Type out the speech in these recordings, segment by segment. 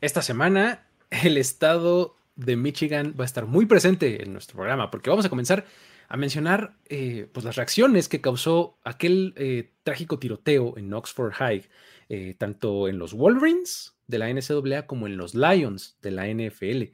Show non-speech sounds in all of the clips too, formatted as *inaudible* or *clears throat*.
esta semana el estado de Michigan va a estar muy presente en nuestro programa porque vamos a comenzar a mencionar eh, pues las reacciones que causó aquel eh, trágico tiroteo en Oxford High, eh, tanto en los Wolverines de la NCAA como en los Lions de la NFL.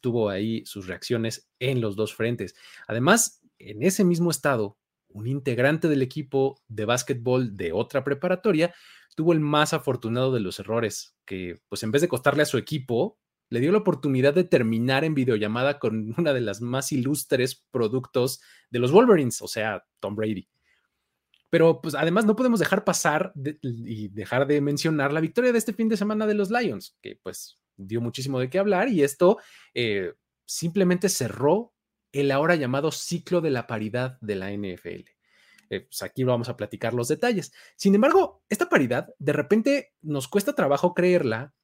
tuvo ahí sus reacciones en los dos frentes. Además, en ese mismo estado, un integrante del equipo de básquetbol de otra preparatoria tuvo el más afortunado de los errores, que pues en vez de costarle a su equipo, le dio la oportunidad de terminar en videollamada con una de las más ilustres productos de los Wolverines, o sea, Tom Brady. Pero pues además no podemos dejar pasar y dejar de mencionar la victoria de este fin de semana de los Lions, que pues dio muchísimo de qué hablar y esto eh, simplemente cerró el ahora llamado ciclo de la paridad de la NFL. Eh, pues aquí vamos a platicar los detalles. Sin embargo, esta paridad de repente nos cuesta trabajo creerla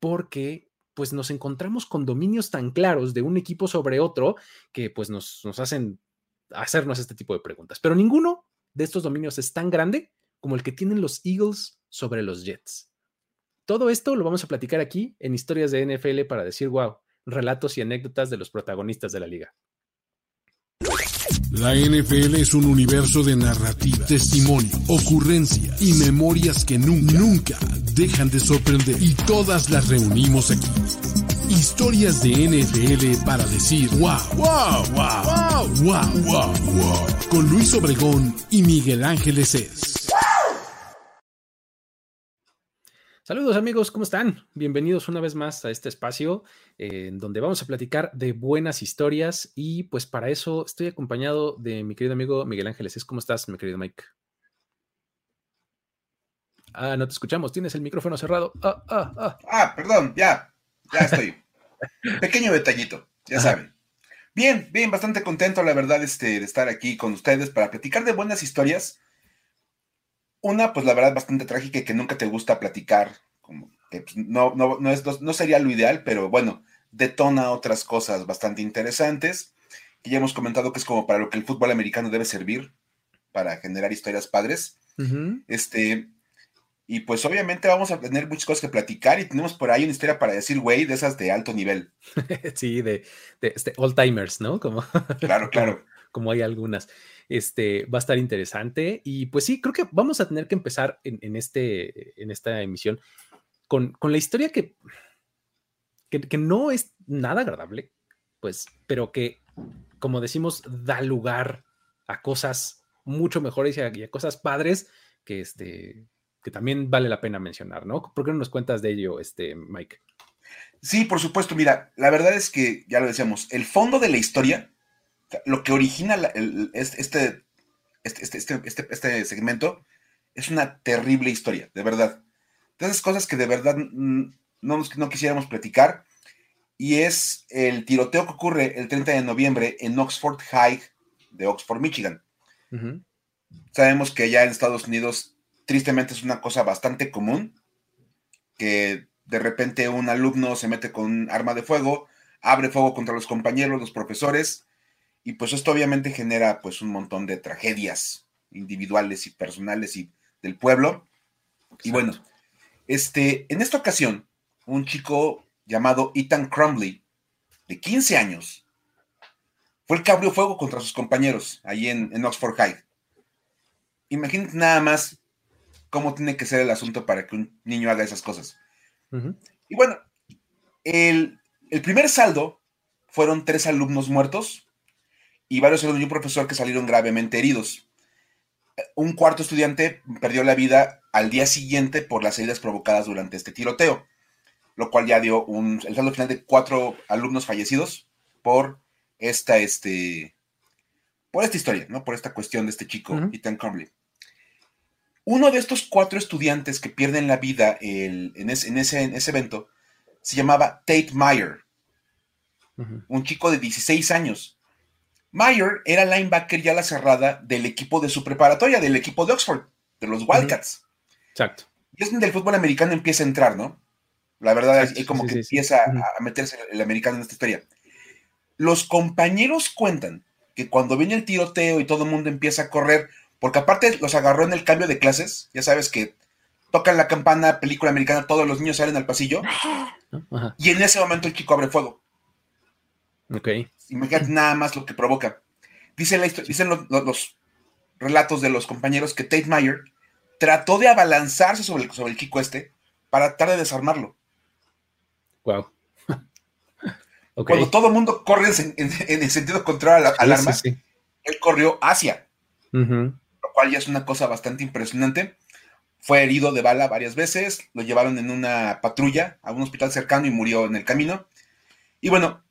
porque pues nos encontramos con dominios tan claros de un equipo sobre otro que pues nos, nos hacen hacernos este tipo de preguntas. Pero ninguno de estos dominios es tan grande como el que tienen los Eagles sobre los Jets. Todo esto lo vamos a platicar aquí en historias de NFL para decir, wow, relatos y anécdotas de los protagonistas de la liga. La NFL es un universo de narrativa, testimonio, ocurrencia y memorias que nunca, nunca dejan de sorprender. Y todas las reunimos aquí. Historias de NFL para decir wow, wow, wow, wow, wow, wow, wow. Con Luis Obregón y Miguel Ángeles es. Saludos amigos, ¿cómo están? Bienvenidos una vez más a este espacio eh, en donde vamos a platicar de buenas historias y pues para eso estoy acompañado de mi querido amigo Miguel Ángeles. ¿Cómo estás, mi querido Mike? Ah, no te escuchamos, tienes el micrófono cerrado. Ah, ah, ah. ah perdón, ya, ya estoy. *laughs* Pequeño detallito, ya saben. Bien, bien, bastante contento, la verdad, este, de estar aquí con ustedes para platicar de buenas historias una, pues la verdad, bastante trágica y que nunca te gusta platicar, como que pues, no, no, no, es, no sería lo ideal, pero bueno, detona otras cosas bastante interesantes, que ya hemos comentado que es como para lo que el fútbol americano debe servir, para generar historias padres. Este, y pues obviamente vamos a tener muchas cosas que platicar y tenemos por ahí una historia para decir, güey, de esas de alto nivel. *laughs* sí, de, de este, old timers, ¿no? Como, claro, claro. Como hay algunas. Este, va a estar interesante. Y pues sí, creo que vamos a tener que empezar en, este, en esta emisión con, la historia que, que, no es nada agradable, pues, pero que, como decimos, da lugar a cosas mucho mejores y a, cosas padres que, este, que también vale la pena mencionar, ¿no? ¿Por qué no nos cuentas de ello, este, Mike? Sí, por supuesto. Mira, la verdad es que, ya lo decíamos, el fondo de la historia lo que origina este, este, este, este, este, segmento es una terrible historia, de verdad. De esas cosas que de verdad no, no quisiéramos platicar. Y es el tiroteo que ocurre el 30 de noviembre en Oxford High de Oxford, Michigan. Sabemos que ya en Estados Unidos, tristemente, es una cosa bastante común que de repente un alumno se mete con un arma de fuego, abre fuego contra los compañeros, los profesores, y pues esto obviamente genera pues un montón de tragedias individuales y personales y del pueblo. Y bueno, este, en esta ocasión, un chico llamado Ethan Crumley, de 15 años, fue el que abrió fuego contra sus compañeros ahí en, Oxford High. Imagínate nada más cómo tiene que ser el asunto para que un niño haga esas cosas. Y bueno, el, el primer saldo fueron tres alumnos muertos y varios alumnos y un profesor que salieron gravemente heridos. Un cuarto estudiante perdió la vida al día siguiente por las heridas provocadas durante este tiroteo, lo cual ya dio un, el saldo final de cuatro alumnos fallecidos por esta, este, por esta historia, ¿no? Por esta cuestión de este chico, Ethan Crumley. Uno de estos cuatro estudiantes que pierden la vida en, ese, en, ese, evento se llamaba Tate Meyer, un chico de 16 años Meyer era linebacker ya la cerrada del equipo de su preparatoria, del equipo de Oxford, de los Wildcats. Exacto. Y es donde el fútbol americano empieza a entrar, ¿no? La verdad es como que empieza a meterse el americano en esta historia. Los compañeros cuentan que cuando viene el tiroteo y todo el mundo empieza a correr, porque aparte los agarró en el cambio de clases, ya sabes que tocan la campana, película americana, todos los niños salen al pasillo. Y en ese momento el chico abre fuego. Ok. Imagínate nada más lo que provoca. Dice la dicen los, relatos de los compañeros que Tate Meyer trató de abalanzarse sobre el, sobre el chico este para tratar de desarmarlo. Wow. *laughs* Cuando todo el mundo corre en, el sentido contrario al, arma, él corrió hacia, lo cual ya es una cosa bastante impresionante. Fue herido de bala varias veces, lo llevaron en una patrulla a un hospital cercano y murió en el camino. Y bueno,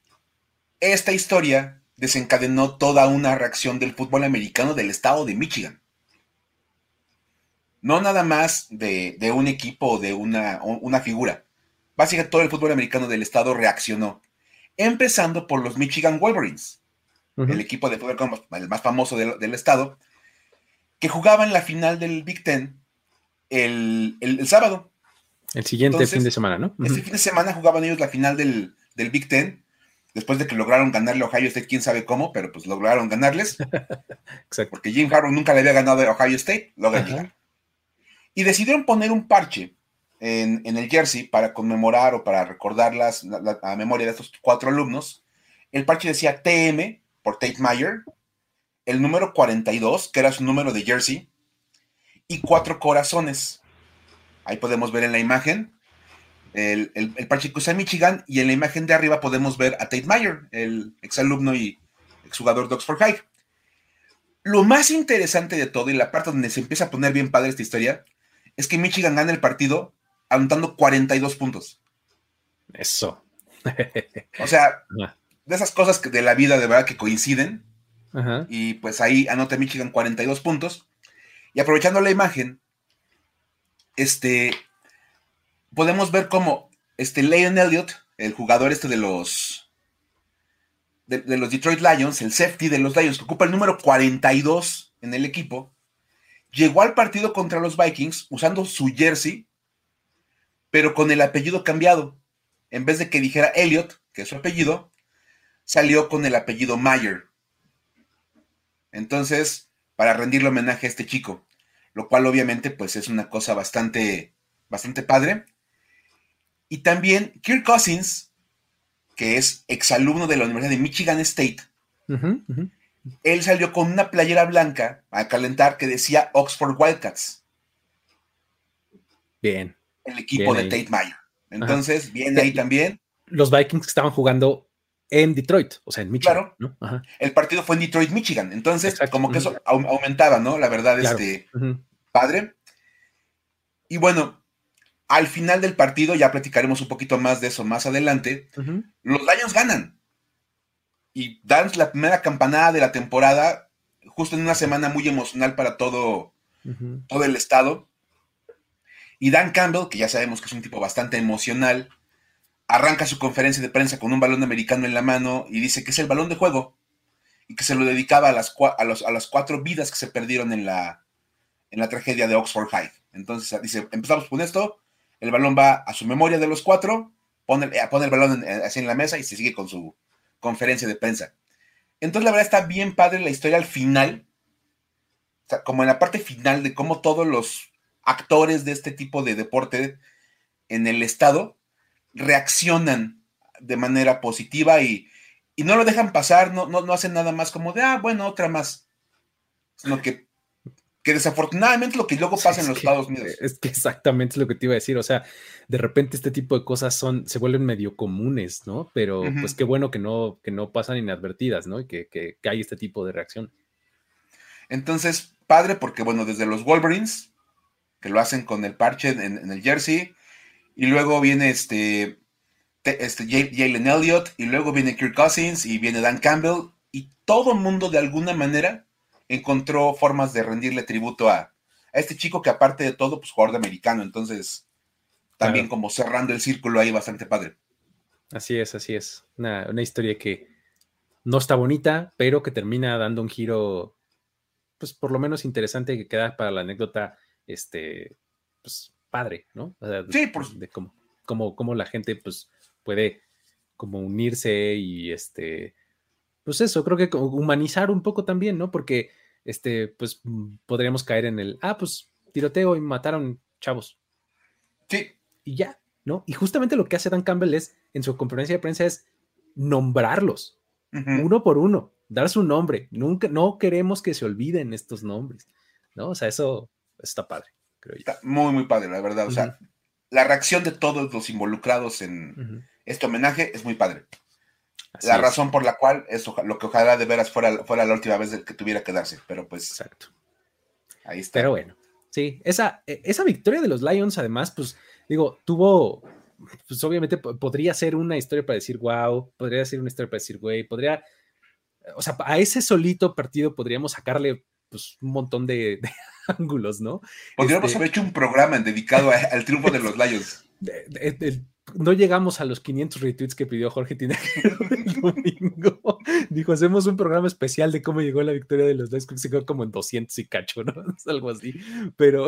esta historia desencadenó toda una reacción del fútbol americano del estado de Michigan. No nada más de, un equipo o de una, una figura. Básicamente todo el fútbol americano del estado reaccionó empezando por los Michigan Wolverines, el equipo de fútbol el más famoso del, estado, que jugaban la final del Big Ten el, sábado. El siguiente fin de semana, ¿no? Este fin de semana jugaban ellos la final del, Big Ten, después de que lograron ganarle a Ohio State, quién sabe cómo, pero pues lograron ganarles. *laughs* Exacto. Porque Jim Harbaugh nunca le había ganado a Ohio State, lo Y decidieron poner un parche en, el jersey para conmemorar o para recordar las, la, memoria de estos cuatro alumnos. El parche decía TM por Tate Meyer, el número 42, que era su número de jersey, y cuatro corazones. Ahí podemos ver en la imagen el, parche que usa Michigan, y en la imagen de arriba podemos ver a Tate Meyer, el exalumno y exjugador de Oxford High. Lo más interesante de todo, y la parte donde se empieza a poner bien padre esta historia, es que Michigan gana el partido anotando 42 puntos. Eso. o sea, de esas cosas que de la vida de verdad que coinciden. Y pues ahí anota Michigan 42 puntos. Y aprovechando la imagen, este, podemos ver cómo este Leon Elliott, el jugador este de los, de, los Detroit Lions, el safety de los Lions, que ocupa el número 42 en el equipo, llegó al partido contra los Vikings usando su jersey pero con el apellido cambiado. En vez de que dijera Elliot, que es su apellido, salió con el apellido Mayer. Entonces, para rendirle homenaje a este chico, lo cual obviamente pues es una cosa bastante, bastante padre. Y también Kirk Cousins, que es exalumno de la Universidad de Michigan State, él salió con una playera blanca a calentar que decía Oxford Wildcats. Bien el equipo de Tate Meyer. Entonces, viene ahí también. Los Vikings estaban jugando en Detroit, o sea, en Michigan. Claro. El partido fue en Detroit, Michigan. Entonces, como que eso aumentaba, ¿no? La verdad, este padre. Y bueno, al final del partido, ya platicaremos un poquito más de eso más adelante. Los Lions ganan. Y dan la primera campanada de la temporada, justo en una semana muy emocional para todo, todo el estado. Y Dan Campbell, que ya sabemos que es un tipo bastante emocional, arranca su conferencia de prensa con un balón americano en la mano y dice que es el balón de juego y que se lo dedicaba a las, a las cuatro vidas que se perdieron en la, en la tragedia de Oxford High. Entonces dice, empezamos con esto, el balón va a su memoria de los cuatro, pone, eh, el balón así en la mesa y se sigue con su conferencia de prensa. Entonces la verdad está bien padre la historia al final, como en la parte final de cómo todos los actores de este tipo de deporte en el estado reaccionan de manera positiva y, no lo dejan pasar, no, no, no, hacen nada más como de, ah, bueno, otra más. Sino que, que desafortunadamente lo que luego pasa en los Estados Unidos. Es que exactamente es lo que te iba a decir. O sea, de repente este tipo de cosas son, se vuelven medio comunes, ¿no? Pero pues qué bueno que no, que no pasan inadvertidas, ¿no? Y que, que, que hay este tipo de reacción. Entonces, padre, porque bueno, desde los Wolverines que lo hacen con el parche en, el jersey. Y luego viene este, este Jalen Elliott, y luego viene Kirk Cousins, y viene Dan Campbell, y todo el mundo de alguna manera encontró formas de rendirle tributo a, este chico que aparte de todo, pues jugador de americano, entonces también como cerrando el círculo ahí bastante padre. Así es, así es. Una, una, historia que no está bonita, pero que termina dando un giro, pues por lo menos interesante que queda para la anécdota este, pues, padre, ¿no? sí, por... de cómo, cómo, la gente, pues, puede como unirse y, este, pues eso, creo que humanizar un poco también, ¿no? Porque, este, pues, mm, podríamos caer en el, ah, pues, tiroteo y mataron chavos. Sí. Y ya, ¿no? Y justamente lo que hace Dan Campbell es, en su conferencia de prensa, es nombrarlos, uno por uno, dar su nombre. Nunca, no queremos que se olviden estos nombres, ¿no? O sea, eso está padre, creo yo. Está muy, muy padre, la verdad. O sea, la reacción de todos los involucrados en este homenaje es muy padre. La razón por la cual es lo que ojalá de veras fuera, fuera la última vez que tuviera que darse, pero pues. Exacto. Ahí está. Pero bueno, sí, esa, e, esa victoria de los Lions, además, pues, digo, tuvo, pues obviamente podría ser una historia para decir wow, podría ser una historia para decir güey, podría, o sea, a ese solito partido podríamos sacarle pues un montón de, *laughs* ángulos, ¿no? Podríamos este haber hecho un programa dedicado al triunfo de los *laughs* Lions. No llegamos a los 500 retweets que pidió Jorge Tinajero el *laughs* domingo. Dijo, hacemos un programa especial de cómo llegó la victoria de los Lions, que se quedó como en 200 y cacho, ¿no? *laughs* Algo así. Pero,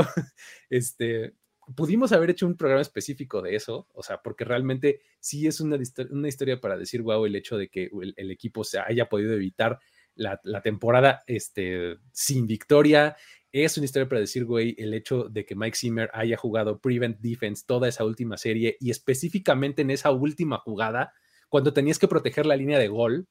este, pudimos haber hecho un programa específico de eso, o sea, porque realmente sí es una, historia para decir, wow, el hecho de que el, equipo se haya podido evitar la, temporada este, sin victoria. Es una historia para decir, güey, el hecho de que Mike Zimmer haya jugado Prevent Defense toda esa última serie y específicamente en esa última jugada, cuando tenías que proteger la línea de gol,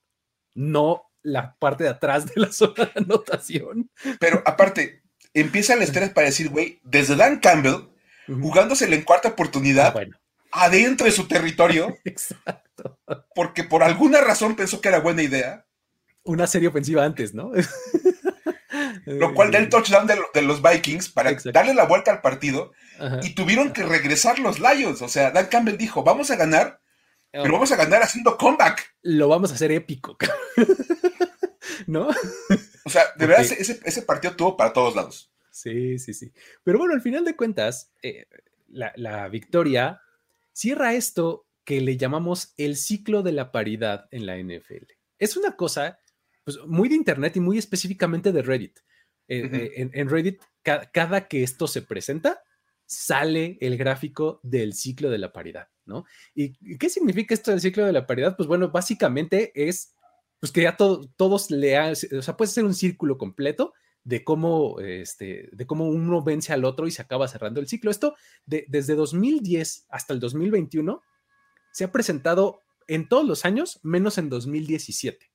no la parte de atrás de la *laughs* zona de anotación. Pero aparte, empieza la historia para decir, güey, desde Dan Campbell jugándosele en cuarta oportunidad ah, adentro de su territorio. *laughs* Exacto. Porque por alguna razón pensó que era buena idea. Una serie ofensiva antes, ¿no? *laughs* Lo cual da el touchdown de, los Vikings para darle la vuelta al partido y tuvieron que regresar los Lions. O sea, Dan Campbell dijo, vamos a ganar, pero vamos a ganar haciendo comeback. Lo vamos a hacer épico. *laughs* ¿No? O sea, de verdad, ese, ese partido tuvo para todos lados. Sí, sí, sí. Pero bueno, al final de cuentas, eh, la, victoria cierra esto que le llamamos el ciclo de la paridad en la NFL. Es una cosa pues, muy de Internet y muy específicamente de Reddit. En, Reddit, cada que esto se presenta, sale el gráfico del ciclo de la paridad, ¿no? ¿Y qué significa esto del ciclo de la paridad? Pues bueno, básicamente es, pues que ya todos le o sea, puede ser un círculo completo de cómo, este, de cómo uno vence al otro y se acaba cerrando el ciclo. Esto de, desde 2010 hasta el 2021 se ha presentado en todos los años, menos en 2017.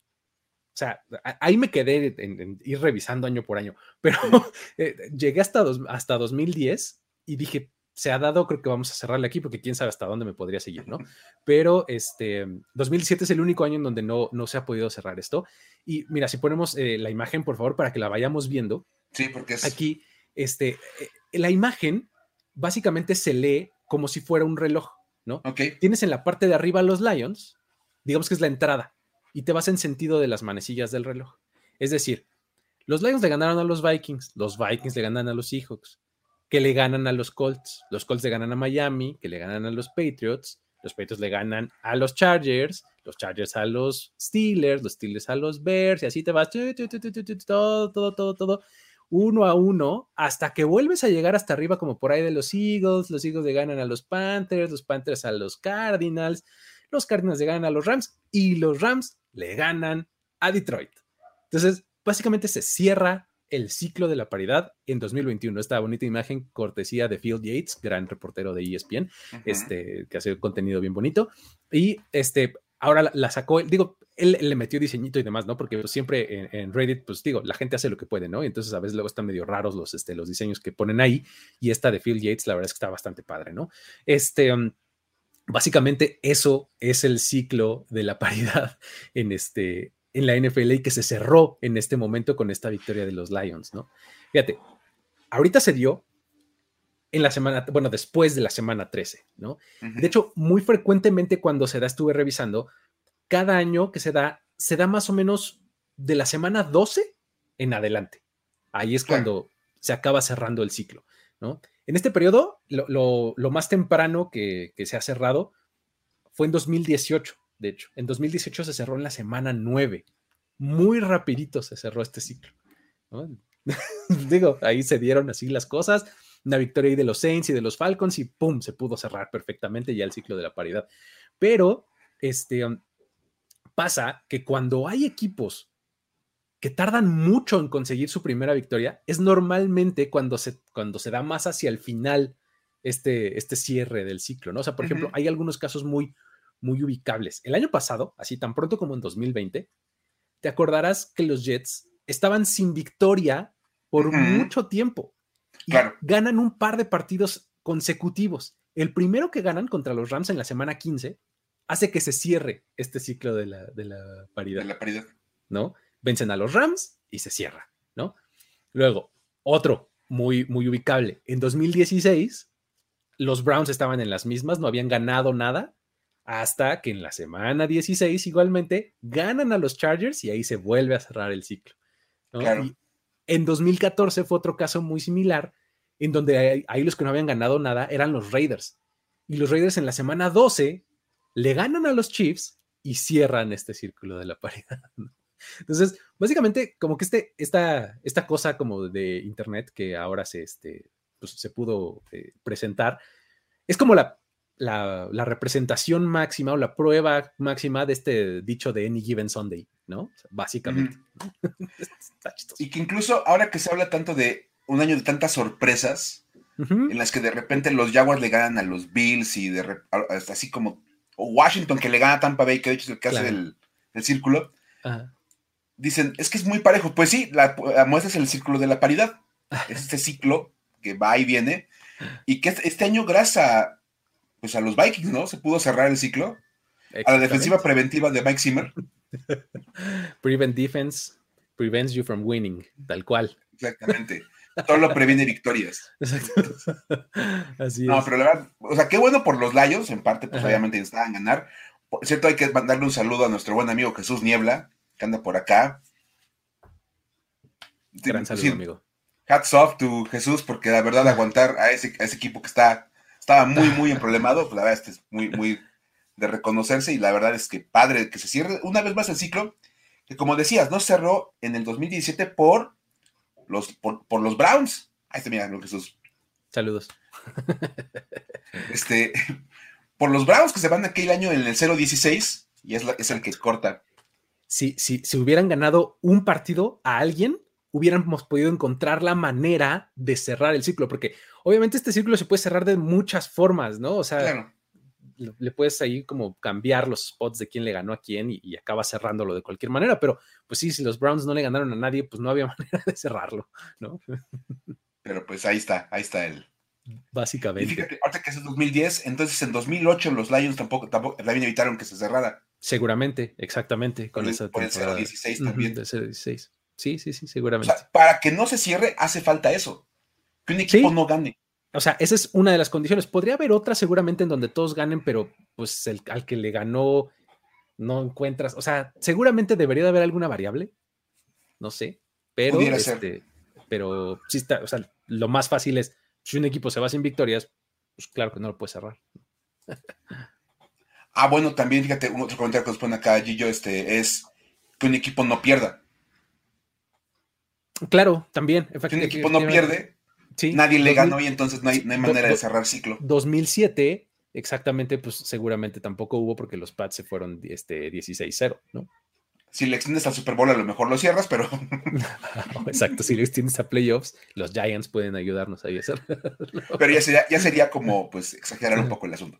O sea, ahí me quedé en, ir revisando año por año, pero *laughs* eh, llegué hasta, hasta 2010 y dije, se ha dado, creo que vamos a cerrarle aquí porque quién sabe hasta dónde me podría seguir, ¿no? *laughs* Pero este 2007 es el único año en donde no, no se ha podido cerrar esto. Y mira, si ponemos eh, la imagen, por favor, para que la vayamos viendo. Sí, porque es... Aquí, este, eh, la imagen básicamente se lee como si fuera un reloj, ¿no? Ok. Tienes en la parte de arriba los Lions, digamos que es la entrada, y te vas en sentido de las manecillas del reloj. Es decir, los Lions le ganaron a los Vikings, los Vikings le ganan a los Seahawks, que le ganan a los Colts. Los Colts le ganan a Miami, que le ganan a los Patriots. Los Patriots le ganan a los Chargers, los Chargers a los Steelers, los Steelers a los Bears, y así te vas todo, todo, todo, todo, uno a uno, hasta que vuelves a llegar hasta arriba, como por ahí de los Eagles. Los Eagles le ganan a los Panthers, los Panthers a los Cardinals, los Cardinals le ganan a los Rams, y los Rams le ganan a Detroit. Entonces, básicamente se cierra el ciclo de la paridad en 2021. Esta bonita imagen, cortesía de Phil Yates, gran reportero de ESPN, este, que hace contenido bien bonito. Y este, ahora la, sacó, digo, él, le metió diseñito y demás, ¿no? Porque siempre en, Reddit, pues digo, la gente hace lo que puede, ¿no? Y entonces a veces luego están medio raros los, este, los diseños que ponen ahí. Y esta de Phil Yates, la verdad es que está bastante padre, ¿no? Este. Um, básicamente eso es el ciclo de la paridad *laughs* en este, en la NFL y que se cerró en este momento con esta victoria de los Lions, ¿no? Fíjate, ahorita se dio en la semana, bueno, después de la semana 13, ¿no? De hecho, muy frecuentemente cuando se da, estuve revisando, cada año que se da, se da más o menos de la semana 12 en adelante. Ahí es cuando se acaba cerrando el ciclo, ¿no? En este periodo, lo, más temprano que, se ha cerrado fue en 2018 de hecho. En 2018 se cerró en la semana 9. Muy rapidito se cerró este ciclo. *laughs* Digo, ahí se dieron así las cosas. Una victoria ahí de los Saints y de los Falcons y ¡pum! se pudo cerrar perfectamente ya el ciclo de la paridad. Pero este, pasa que cuando hay equipos que tardan mucho en conseguir su primera victoria, es normalmente cuando se, cuando se da más hacia el final este, este cierre del ciclo, ¿no? O sea, por ejemplo, hay algunos casos muy, muy ubicables. El año pasado, así tan pronto como en 2020, te acordarás que los Jets estaban sin victoria por mucho tiempo. claro. Ganan un par de partidos consecutivos. El primero que ganan contra los Rams en la semana 15 hace que se cierre este ciclo de la, de la paridad. De la paridad. ¿No? Vencen a los Rams y se cierra, ¿no? Luego, otro muy, muy ubicable. En 2016, los Browns estaban en las mismas, no habían ganado nada, hasta que en la semana 16 igualmente ganan a los Chargers y ahí se vuelve a cerrar el ciclo. en 2014 fue otro caso muy similar, en donde ahí los que no habían ganado nada eran los Raiders. Y los Raiders en la semana 12 le ganan a los Chiefs y cierran este círculo de la paridad. Entonces, básicamente, como que este, esta, esta cosa como de Internet que ahora se, este, pues, se pudo eh, presentar, es como la, la, representación máxima o la prueba máxima de este dicho de Any Given Sunday, ¿no? básicamente. *laughs* y que incluso ahora que se habla tanto de un año de tantas sorpresas, en las que de repente los Jaguars le ganan a los Bills y de así como Washington que le gana a Tampa Bay, que de hecho es el caso del, círculo. Dicen, es que es muy parejo. Pues sí, la, muestra es el círculo de la paridad. *laughs* Es este ciclo que va y viene. Y que este, año, gracias a, pues a los Vikings, ¿no? Se pudo cerrar el ciclo. A la defensiva preventiva de Mike Zimmer. *laughs* Prevent defense prevents you from winning, tal cual. Exactamente. Todo lo previene victorias. Exacto. *laughs* Así no, pero la verdad, o sea, qué bueno por los Lions, en parte, pues obviamente necesitaban ganar. Por cierto, hay que mandarle un saludo a nuestro buen amigo Jesús Niebla, que anda por acá. Gran saludo, amigo. Hats off to Jesús, porque la verdad *laughs* aguantar a ese, ese equipo que está, estaba muy, muy emproblemado, pues la verdad este es muy, muy de reconocerse y la verdad es que padre que se cierre una vez más el ciclo, que como decías, no cerró en el 2017 por los, por, los Browns. Ahí está, mira, Jesús. Saludos. *laughs* Este, por los Browns que se van aquel año en el 0-16 y es, es el que corta si, si, si hubieran ganado un partido a alguien, hubiéramos podido encontrar la manera de cerrar el ciclo, porque obviamente este círculo se puede cerrar de muchas formas, ¿no? O sea, le, puedes ahí como cambiar los spots de quién le ganó a quién y, acaba cerrándolo de cualquier manera, pero pues sí, si los Browns no le ganaron a nadie, pues no había *laughs* manera de cerrarlo, ¿no? Pero pues ahí está, ahí está el... Básicamente. Y fíjate, ahorita que es el 2010, entonces en 2008 los Lions tampoco, tampoco también evitaron que se cerrara. Seguramente, exactamente, con esa por el 016 también. Sí, sí, sí, seguramente. para que no se cierre, hace falta eso. Que un equipo no gane. O sea, esa es una de las condiciones. Podría haber otra seguramente en donde todos ganen, pero pues el, al que le ganó no encuentras. O sea, seguramente debería de haber alguna variable. No sé. Pero, este, pero sí está, o sea, lo más fácil es, si un equipo se va sin victorias, pues claro que no lo puede cerrar. *laughs* Ah, bueno, también fíjate, un otro comentario que nos pone acá Gillo, este, es que un equipo no pierda. Claro, también. Si un equipo no pierde, nadie le ganó y entonces no hay, manera de cerrar ciclo. 2007, exactamente, pues seguramente tampoco hubo porque los Pats se fueron este, 16-0, ¿no? Si le extiendes al Super Bowl, a lo mejor lo cierras, pero. *laughs* *laughs* Exacto, si le extiendes a playoffs, los Giants pueden ayudarnos ahí a hacerlo. Pero ya sería, ya sería como, pues, exagerar un poco el asunto.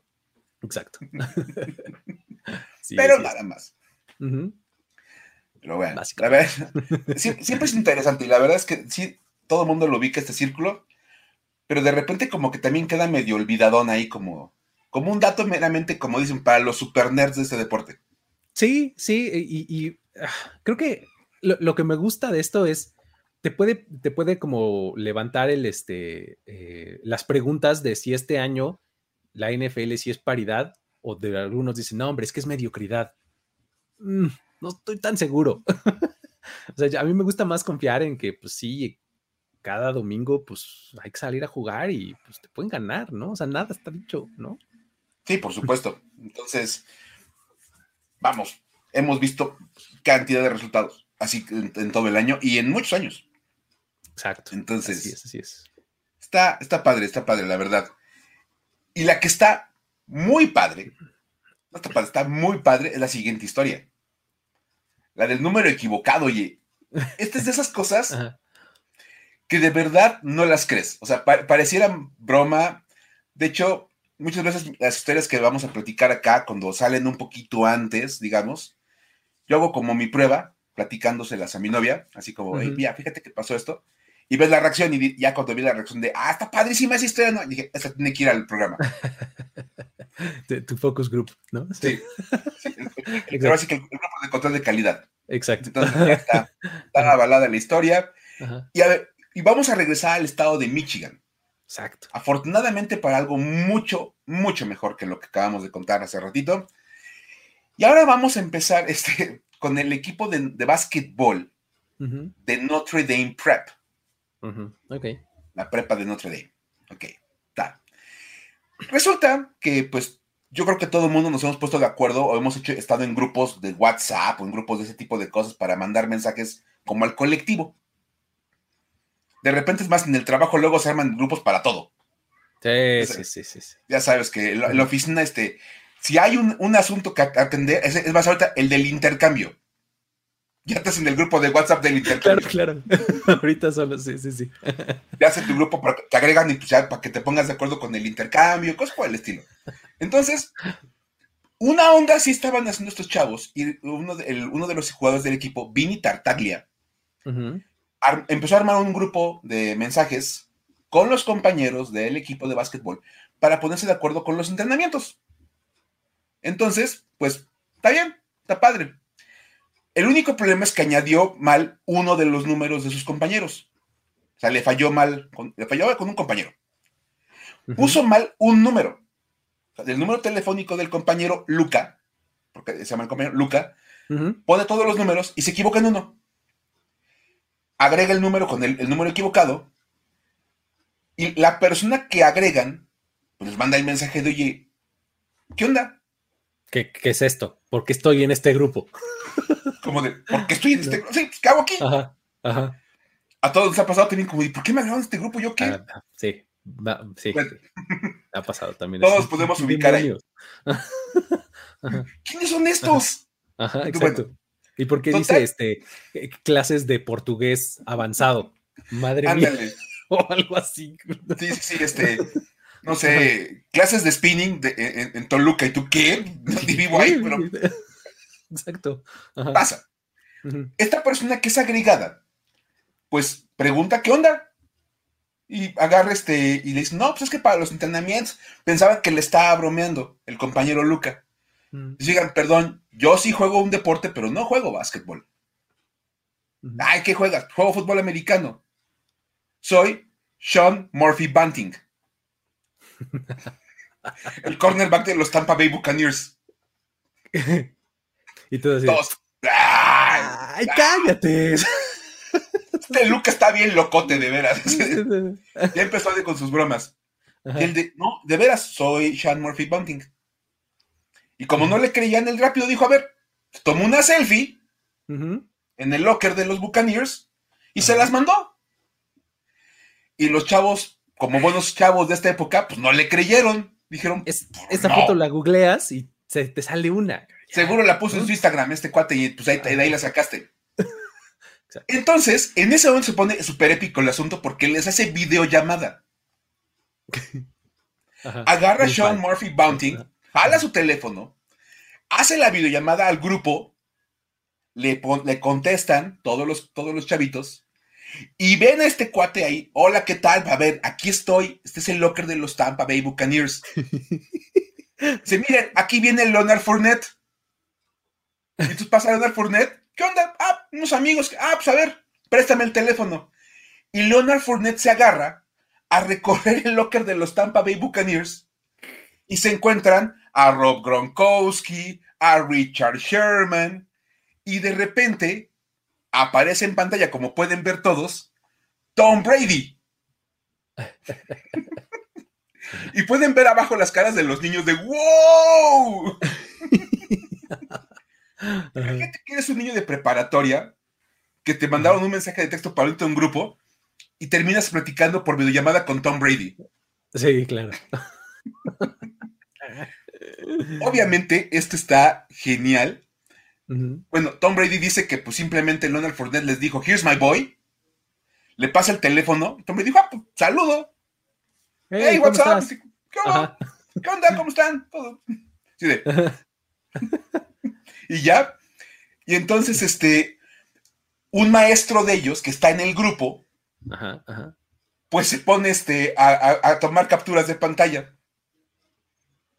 Exacto. *laughs* Pero nada más. Pero bueno, a ver, siempre es interesante y la verdad es que sí, todo el mundo lo ubica este círculo, pero de repente como que también queda medio olvidadón ahí como, como un dato meramente, como dicen, para los super nerds de este deporte. Sí, sí, y, ah, creo que lo, que me gusta de esto es, te puede, te puede como levantar el, este, eh, las preguntas de si este año la NFL si es paridad o de algunos dicen, no, hombre, es que es mediocridad. Mm, no estoy tan seguro. *laughs* o sea, a mí me gusta más confiar en que, pues sí, cada domingo, pues hay que salir a jugar y pues te pueden ganar, ¿no? O sea, nada está dicho, ¿no? Sí, por supuesto. Entonces, vamos, hemos visto cantidad de resultados así en, todo el año y en muchos años. Exacto. Entonces, así es, así es. Está, está padre, está padre, la verdad. Y la que está muy padre, no está padre, está muy padre, es la siguiente historia. La del número equivocado, oye. Esta es de esas cosas *laughs* que de verdad no las crees. O sea, pareciera broma, De hecho, muchas veces las historias que vamos a platicar acá, cuando salen un poquito antes, digamos, yo hago como mi prueba, platicándoselas a mi novia, así como, mira, fíjate que pasó esto, y ves la reacción, y ya cuando vi la reacción de, ah, está padrísima esa historia, no, dije, esa tiene que ir al programa. *laughs* tu, focus group, ¿no? Sí. Pero *laughs* así que el, grupo de control de calidad. Exacto. Entonces ya está, está avalada la historia. Y, a ver, y vamos a regresar al estado de Michigan. Exacto. Afortunadamente para algo mucho, mucho mejor que lo que acabamos de contar hace ratito. Y ahora vamos a empezar *laughs* este, con el equipo de, de básquetbol de Notre Dame Prep. Ok. La prepa de Notre Dame. Ok, está. Resulta que, pues, yo creo que todo el mundo nos hemos puesto de acuerdo o hemos hecho, estado en grupos de WhatsApp o en grupos de ese tipo de cosas para mandar mensajes como al colectivo. De repente es más, en el trabajo luego se arman grupos para todo. Sí, sí, sí, sí, Ya sabes que en la, oficina, este, si hay un, asunto que atender, es, más ahorita el del intercambio. Ya estás en el grupo de WhatsApp del intercambio. Claro, claro. *laughs* ahorita solo, sí, sí, sí. Ya hace tu grupo, para, te agregan y pues para que te pongas de acuerdo con el intercambio, cosas por el estilo. Entonces, una onda sí estaban haciendo estos chavos y uno de, uno de los jugadores del equipo, Vini Tartaglia, empezó a armar un grupo de mensajes con los compañeros del equipo de básquetbol para ponerse de acuerdo con los entrenamientos. Entonces, pues, está bien, está padre. El único problema es que añadió mal uno de los números de sus compañeros. O sea, le falló mal, le falló con un compañero. Puso mal un número. O sea, el número telefónico del compañero Luca, porque se llama el compañero Luca, pone todos los números y se equivoca en uno agrega el número con el, número equivocado y la persona que agregan, pues les manda el mensaje de, oye, ¿qué onda? ¿Qué, es esto? ¿Por qué estoy en este grupo? *laughs* Como de, ¿por qué estoy en este grupo? Sí, ¿qué hago aquí? Ajá, ajá. A todos les ha pasado también como, ¿por qué me agregaron este grupo? ¿Yo qué? Ah, sí, sí. *laughs* ha pasado también. Todos podemos *laughs* ubicar ahí. ¿Quiénes son estos? Ajá, exacto. ¿Y por qué dice este eh, clases de portugués avanzado? Madre mía. O algo así. Sí, sí, sí, este. No sé, clases de spinning en, Toluca. ¿Y tú qué? No vivo ahí, pero. Exacto. Pasa. Esta persona que es agregada, pues pregunta qué onda. Y agarra este y le dice, no, pues es que para los entrenamientos pensaba que le estaba bromeando el compañero Luca. Mm. Digan, perdón, yo sí juego un deporte, pero no juego básquetbol. Ay, ¿qué juegas? Juego fútbol americano. Soy Sean Murphy Bunting. *laughs* el cornerback de los Tampa Bay Buccaneers. *laughs* y todo así. ¡Ay, cállate! Este Luca está bien locote, de veras. *laughs* ya empezó con sus bromas. Y el de, no, de veras, soy Sean Murphy Bunting. Y como no le creían, el rápido dijo, a ver, tomó una selfie en el locker de los Buccaneers y se las mandó. Y los chavos, como buenos chavos de esta época, pues no le creyeron. Dijeron, es, esta foto la googleas y se te sale una. Seguro la puso en su Instagram este cuate y pues ahí, de ahí la sacaste. *laughs* Entonces, en ese momento se pone súper épico el asunto porque les hace videollamada. Agarra a Sean Murphy Bounting jala su teléfono, hace la videollamada al grupo, le, le contestan todos los, todos los chavitos y ven a este cuate ahí. Hola, ¿qué tal? A ver, aquí estoy. Este es el locker de los Tampa Bay Buccaneers. *laughs* Dice, miren, aquí viene Leonard Fournette. Y entonces pasa Leonard Fournette. ¿Qué onda? Ah, unos amigos. Ah, pues a ver, préstame el teléfono. Y Leonard Fournette se agarra a recorrer el locker de los Tampa Bay Buccaneers y se encuentran a Rob Gronkowski, a Richard Sherman, y de repente aparece en pantalla, como pueden ver todos, Tom Brady. *laughs* y pueden ver abajo las caras de los niños de ¡Wow! *laughs* Imagínate que eres un niño de preparatoria que te mandaron un mensaje de texto para un grupo y terminas platicando por videollamada con Tom Brady. Sí, claro. *laughs* Obviamente, esto está genial. Bueno, Tom Brady dice que pues simplemente Leonard Fournette les dijo, here's my boy. Le pasa el teléfono. Tom Brady dijo, ah, pues, saludo. Hey, what's up? ¿Qué onda? ¿Qué onda? ¿Cómo están? Todo. *laughs* Sí, de. Y ya. Y entonces, este, un maestro de ellos que está en el grupo, Ajá, ajá. pues se pone este, a, a- a tomar capturas de pantalla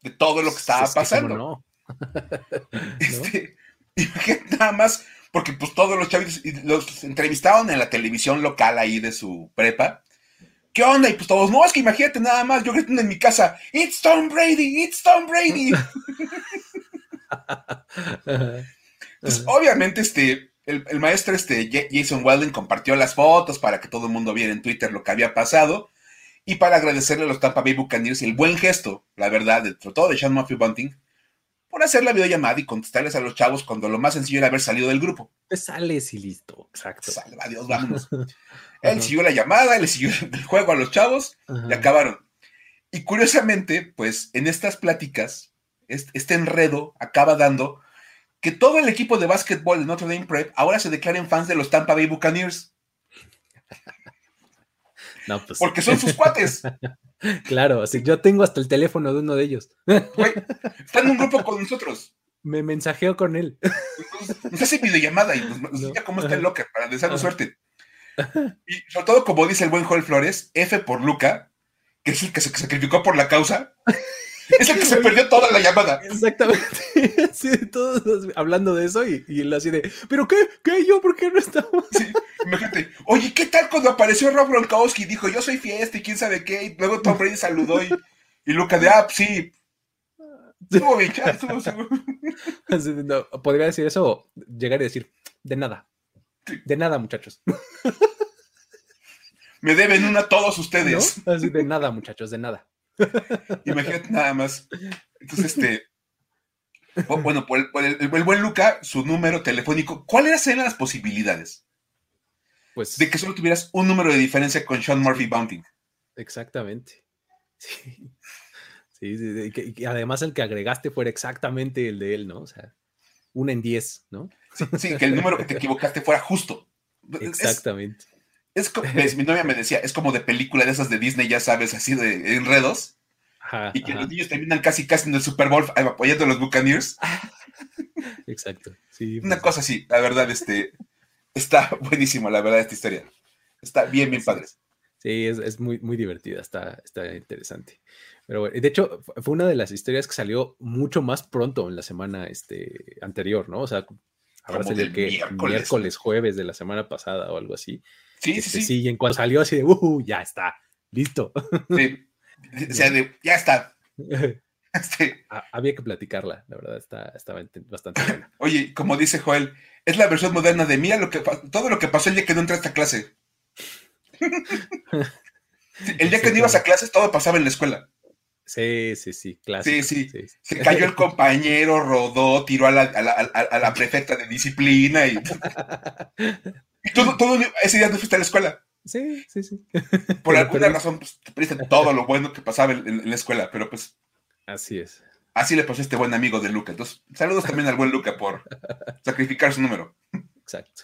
de todo lo que estaba Es que, ¿cómo pasando. no? *laughs* *laughs* Este, imagínate *laughs* nada más, porque pues todos los chavitos los entrevistaron en la televisión local ahí de su prepa. ¿Qué onda? Y pues todos, no, es que imagínate nada más, yo gritando en mi casa, It's Tom Brady, it's Tom Brady. Pues obviamente este, el, el maestro este, Ja- Jason Weldon compartió las fotos para que todo el mundo viera en Twitter lo que había pasado y para agradecerle a los Tampa Bay Buccaneers el buen gesto, la verdad, de, sobre todo de Sean Murphy Bunting, por hacer la videollamada y contestarles a los chavos cuando lo más sencillo era haber salido del grupo. Te sales y listo. Exacto. Salva Dios, vámonos. *laughs* Él siguió la llamada, él siguió *laughs* el juego a los chavos Ajá. y acabaron. Y curiosamente, pues en estas pláticas, este, enredo acaba dando que todo el equipo de básquetbol de Notre Dame Prep ahora se declaren fans de los Tampa Bay Buccaneers, No, pues. porque son sus cuates. *laughs* Claro, así yo tengo hasta el teléfono de uno de ellos. güey. Están en un grupo con nosotros. Me mensajeo con él. Nos hace videollamada y nos, nos No. enseña cómo está el locker para desearnos suerte. Y sobre todo, como dice el buen Joel Flores, F por Luca, que es el que se sacrificó por la causa, es el que se perdió toda la llamada. Exactamente. *laughs* Sí, todos hablando de eso y, y él así de, ¿pero qué? ¿Qué? ¿Yo? ¿Por qué no estamos? Sí, imagínate, oye, ¿qué tal cuando apareció Rob Gronkowski y dijo, yo soy fiesta y quién sabe qué? Y luego Tom Brady saludó y, y Luca de, ah, sí, estuvo bien, estuvo, estuvo". Así *laughs* de, no, podría decir eso o llegar y decir, de nada. De nada, muchachos. Me deben una a todos ustedes. ¿No? Así de nada, muchachos, de nada. *laughs* Imagínate nada más. Entonces, este. bu- Bueno, por el, por el- el buen Luca, su número telefónico, ¿cuáles eran las posibilidades Pues de que solo tuvieras un número de diferencia con Sean Murphy Bunting? exactamente. *laughs* Sí. Sí, sí, sí, y además el que agregaste fuera exactamente el de él, ¿no? O sea, una en diez, ¿no? Sí, sí, que el número que te *laughs* equivocaste fuera justo. Exactamente. Es, *laughs* ves, mi novia me decía, es como de película de esas de Disney, ya sabes, así de enredos, Ajá, y que ajá, los niños terminan casi casi en el Super Bowl apoyando a los Buccaneers. *laughs* exacto. Sí, Una pues, cosa así, la verdad, este, está *laughs* buenísimo, la verdad, esta historia. Está bien, bien padre. es. Sí, es, es muy, muy divertida, está, está interesante. Pero bueno, de hecho, fu- fue una de las historias que salió mucho más pronto en la semana este, anterior, ¿no? O sea, habrá salido que miércoles. miércoles. jueves de la semana pasada o algo así. Sí, Este, sí, sí. y en cuanto salió así de, uh, ya está, listo. *laughs* sí. O sea, de, ya está. *laughs* Este, Ha- Había que platicarla, la verdad, está, estaba ente- bastante buena. *laughs* oye, como dice Joel, es la versión moderna de mía, lo que, todo lo que pasó el día que no entré a esta clase. El día que no ibas a clases, todo pasaba en la escuela. Sí, sí, sí, clásico. sí. Se cayó el *laughs* compañero, rodó, tiró a la, a la- a la- a la prefecta de disciplina y, y todo, todo ese día no fuiste a la escuela. Sí, sí, sí. *laughs* Por Pero alguna razón, pues, te perdiste todo lo bueno que pasaba en, en la escuela, pero pues Así es. así le pasó a este buen amigo de Luca. Entonces, saludos también al buen Luca por sacrificar su número. Exacto.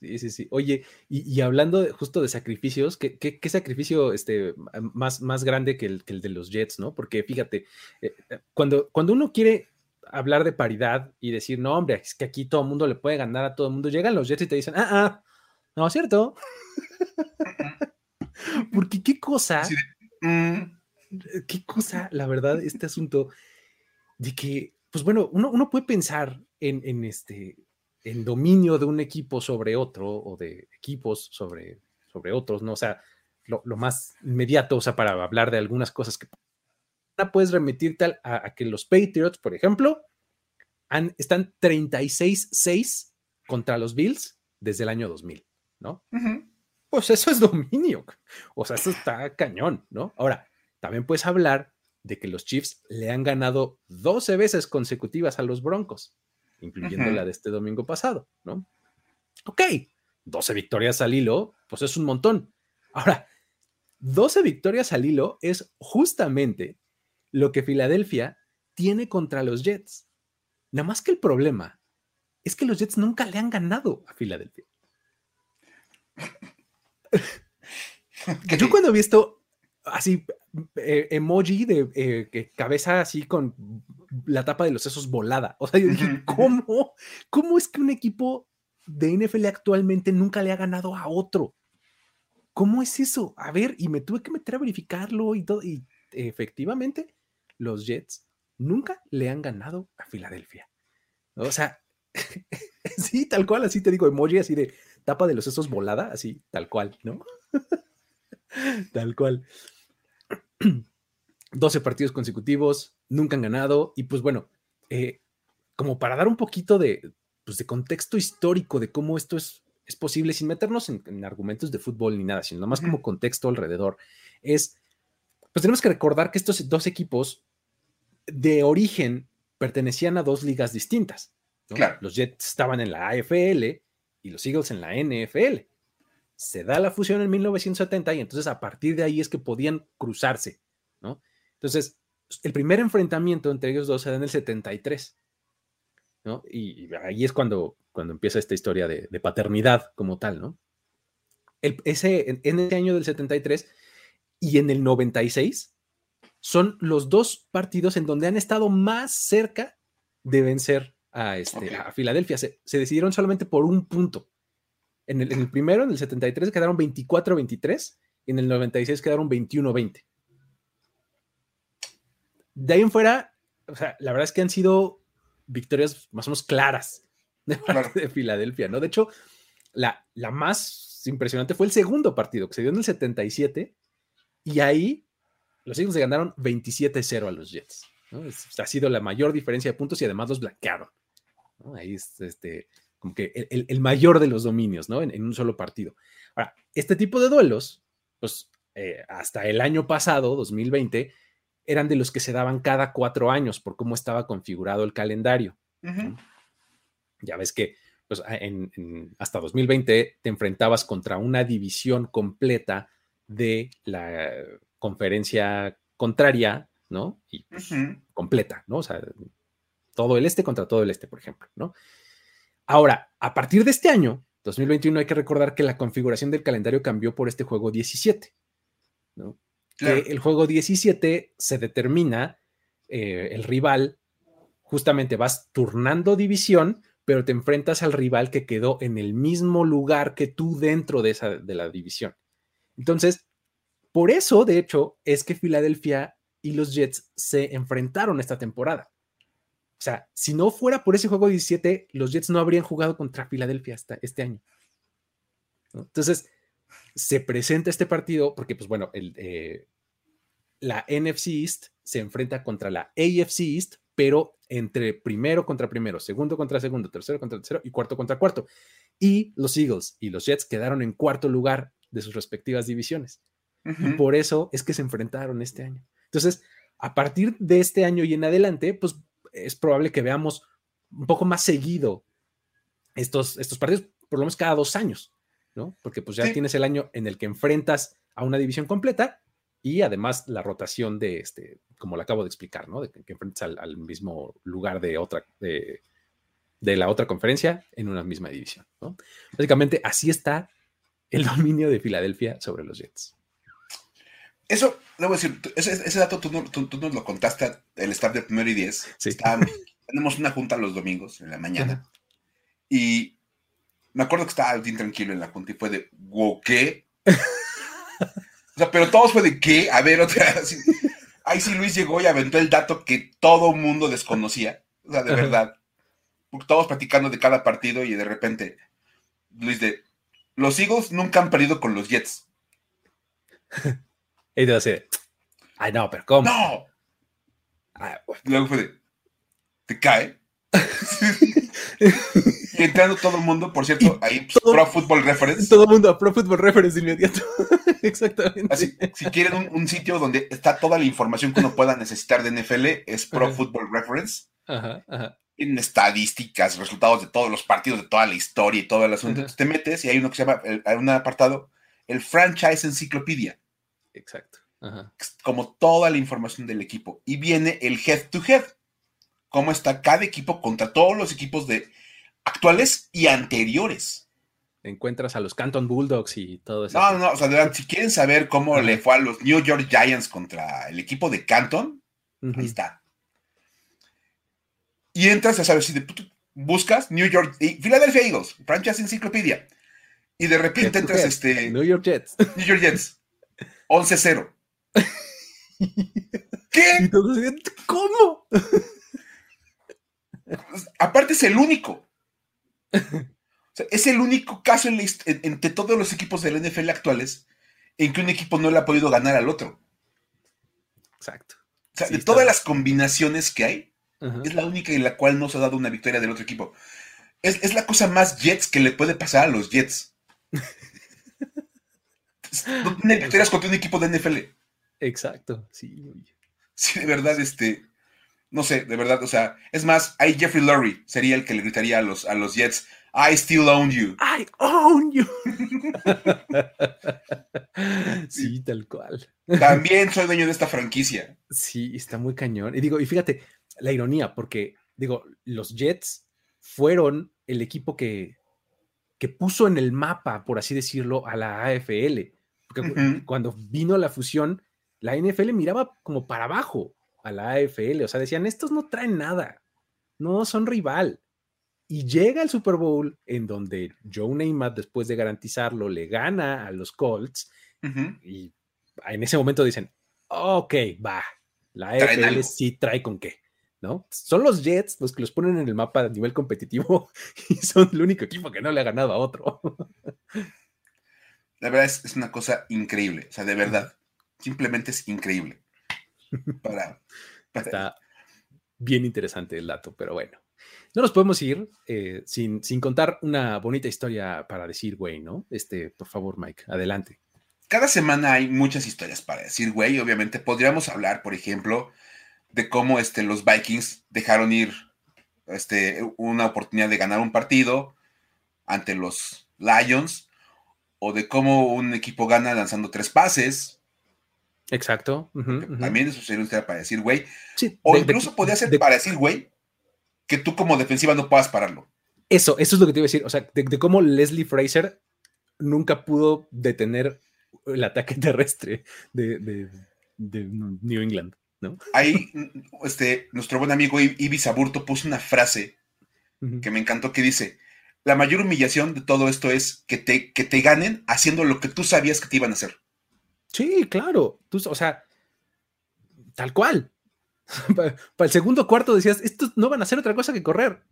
Sí, sí, sí. Oye, y, y hablando de- justo de sacrificios, ¿qué, qué- qué sacrificio este, más, más grande que el, que el de los Jets, no? Porque fíjate, eh, eh, cuando, cuando uno quiere hablar de paridad y decir, no, hombre, es que aquí todo el mundo le puede ganar a todo el mundo, llegan los Jets y te dicen, ah, ah, no, es cierto. *laughs* Porque qué cosa, Mm, qué cosa, la verdad, este asunto de que, pues bueno, uno, uno puede pensar en, en este en dominio de un equipo sobre otro o de equipos sobre, sobre otros, ¿no? O sea, lo, lo más inmediato, o sea, para hablar de algunas cosas que puedes remitirte al- a, a que los Patriots, por ejemplo, han, están 36-6 contra los Bills desde el año 2000, ¿no? Pues eso es dominio. *laughs* O sea, eso está cañón, ¿no? Ahora, también puedes hablar de que los Chiefs le han ganado 12 veces consecutivas a los Broncos, incluyendo la de este domingo pasado, ¿no? Ok, 12 victorias al hilo, pues es un montón. Ahora, 12 victorias al hilo es justamente lo que Filadelfia tiene contra los Jets. Nada más que el problema es que los Jets nunca le han ganado a Filadelfia. *laughs* ¿Qué Yo cuando he visto así, eh, emoji de eh, cabeza así con la tapa de los sesos volada. O sea, yo dije, ¿cómo? ¿Cómo es que un equipo de NFL actualmente nunca le ha ganado a otro? ¿Cómo es eso? A ver, y me tuve que meter a verificarlo y todo, y efectivamente, los Jets nunca le han ganado a Filadelfia. O sea, *laughs* sí, tal cual, así te digo, emoji así de tapa de los sesos volada, así, tal cual, ¿no? *laughs* tal cual. *clears throat* 12 partidos consecutivos, nunca han ganado. Y pues bueno, eh, como para dar un poquito de, pues de contexto histórico de cómo esto es, es posible, sin meternos en, argumentos de fútbol ni nada, sino más como contexto alrededor, es, pues tenemos que recordar que estos dos equipos de origen pertenecían a dos ligas distintas. Los Jets estaban en la AFL y los Eagles en la NFL. Se da la fusión en 1970 y entonces a partir de ahí es que podían cruzarse, ¿no? Entonces, el primer enfrentamiento entre ellos dos se da en el 73, ¿no? Y, ahí es cuando, cuando empieza esta historia de, paternidad como tal, ¿no? ese, en, en ese año del 73 y en el 96 son los dos partidos en donde han estado más cerca de vencer a, este, a Filadelfia. Se, decidieron solamente por un punto. En el, primero, en el 73, quedaron 24-23 y en el 96 quedaron 21-20. De ahí en fuera, o sea, la verdad es que han sido victorias más o menos claras de parte de Filadelfia, ¿no? De hecho, la, la más impresionante fue el segundo partido que se dio en el 77 y ahí los Eagles se ganaron 27-0 a los Jets. ha sido la mayor diferencia de puntos y además los blanquearon. Ahí es este, como que el, mayor de los dominios, ¿no? En, un solo partido. Ahora, este tipo de duelos, pues eh, hasta el año pasado, 2020, eran de los que se daban cada cuatro años por cómo estaba configurado el calendario. Ya ves que pues, hasta 2020 te enfrentabas contra una división completa de la conferencia contraria, ¿no? Y pues, completa, ¿no? O sea, todo el este contra todo el este, por ejemplo, ¿no? Ahora, a partir de este año, 2021, hay que recordar que la configuración del calendario cambió por este juego 17, ¿no? Que el juego 17 se determina eh, el rival, justamente vas turnando división, pero te enfrentas al rival que quedó en el mismo lugar que tú dentro de, esa, de la división. Entonces, por eso, de hecho, es que Filadelfia y los Jets se enfrentaron esta temporada. O sea, si no fuera por ese juego 17, los Jets no habrían jugado contra Filadelfia hasta este año. Entonces, se presenta este partido porque, pues bueno, el, eh, la NFC East se enfrenta contra la AFC East, pero entre primero contra primero, segundo contra segundo, tercero contra tercero y cuarto contra cuarto. Y los Eagles y los Jets quedaron en cuarto lugar de sus respectivas divisiones. Y por eso es que se enfrentaron este año. Entonces, a partir de este año y en adelante, pues es probable que veamos un poco más seguido estos, estos partidos, por lo menos cada dos años, ¿no? Porque pues ya tienes el año en el que enfrentas a una división completa y además la rotación de este, como lo acabo de explicar, ¿no? De que, enfrentas al, mismo lugar de otra, de, de, la otra conferencia en una misma división, ¿no? Básicamente así está el *laughs* dominio de Filadelfia sobre los Jets. Eso, debo decir, ese, dato tú, nos lo contaste el staff de primero y diez. Sí. tenemos una junta los domingos en la mañana. Y me acuerdo que estaba bien tranquilo en la junta y fue de, wow, ¿qué? *laughs* o sea, pero todos fue de, ¿qué? A ver, otra vez. Ahí sí Luis llegó y aventó el dato que todo mundo desconocía. O sea, de verdad. Todos platicando de cada partido y de repente, Luis de, los Eagles nunca han perdido con los Jets. *laughs* Y te así, ay, no, pero ¿cómo? ¡No! Ah, Luego fue de, ¿te cae? y *laughs* entrando todo el mundo, por cierto, ahí Pro Football Reference. Todo el mundo a Pro Football Reference inmediato. *laughs* Exactamente. Así, si quieren un, sitio donde está toda la información que uno pueda necesitar de NFL, es Pro Football Reference. Ajá, ajá. En estadísticas, resultados de todos los partidos, de toda la historia y todo el asunto. Entonces te metes y hay uno que se llama, hay un apartado, el Franchise Encyclopedia. Exacto. Como toda la información del equipo. Y viene el head to head. Cómo está cada equipo contra todos los equipos de actuales y anteriores. encuentras a los Canton Bulldogs y todo eso. No, no, o sea, si quieren saber cómo le fue a los New York Giants contra el equipo de Canton, ahí está. Y entras, ya sabes, si buscas New York, Philadelphia Eagles, Franchise Encyclopedia, y de repente entras este. New York Jets. New York Jets. 11-0. *laughs* ¿Qué? ¿Cómo? Aparte es el único. es el único caso entre todos los equipos de la NFL actuales en que un equipo no le ha podido ganar al otro. Exacto. O sea, de todas las combinaciones que hay, es la única en la cual no se ha dado una victoria del otro equipo. Es, es, la cosa más Jets que le puede pasar a los Jets. *laughs* no tiene victorias contra un equipo de NFL. Exacto, sí. Sí, de verdad, este, no sé, de verdad, o sea, es más, ahí Jeffrey Lurie sería el que le gritaría a los, a los Jets, I still own you. I own you. *laughs* sí, tal cual. También soy dueño de esta franquicia. Sí, está muy cañón. Y digo, y fíjate, la ironía, porque digo, los Jets fueron el equipo que, que puso en el mapa, por así decirlo, a la AFL. Porque cuando vino la fusión, la NFL miraba como para abajo a la AFL, o sea, decían, estos no traen nada, no son rival. Y llega el Super Bowl en donde Joe Namath, después de garantizarlo, le gana a los Colts y en ese momento dicen, ok, va, la AFL sí trae con qué. ¿no? Son los Jets los que los ponen en el mapa a nivel competitivo *laughs* y son el único equipo que no le ha ganado a otro. *laughs* La verdad es, es una cosa increíble, o sea, de verdad, simplemente es increíble. *laughs* Para, Está bien interesante el dato, pero bueno. No nos podemos ir eh, sin, sin, contar una bonita historia para decir, güey, ¿no? Este, por favor, Mike, adelante. Cada semana hay muchas historias para decir, güey. Obviamente podríamos hablar, por ejemplo, de cómo este, los Vikings dejaron ir este, una oportunidad de ganar un partido ante los Lions, o de cómo un equipo gana lanzando tres pases. Exacto. También eso sería un para decir, güey. o incluso podría ser para decir, güey, que tú como defensiva no puedas pararlo. Eso, eso es lo que te iba a decir. O sea, de, cómo Leslie Fraser nunca pudo detener el ataque *laughs* terrestre de New England. Ahí, este, nuestro buen amigo Ibis Aburto puso una frase que me encantó que dice, la mayor humillación de todo esto es que te, que te ganen haciendo lo que tú sabías que te iban a hacer. Sí, claro. Tú, o sea, tal cual. *laughs* Para, el segundo cuarto decías, estos no van a hacer otra cosa que correr.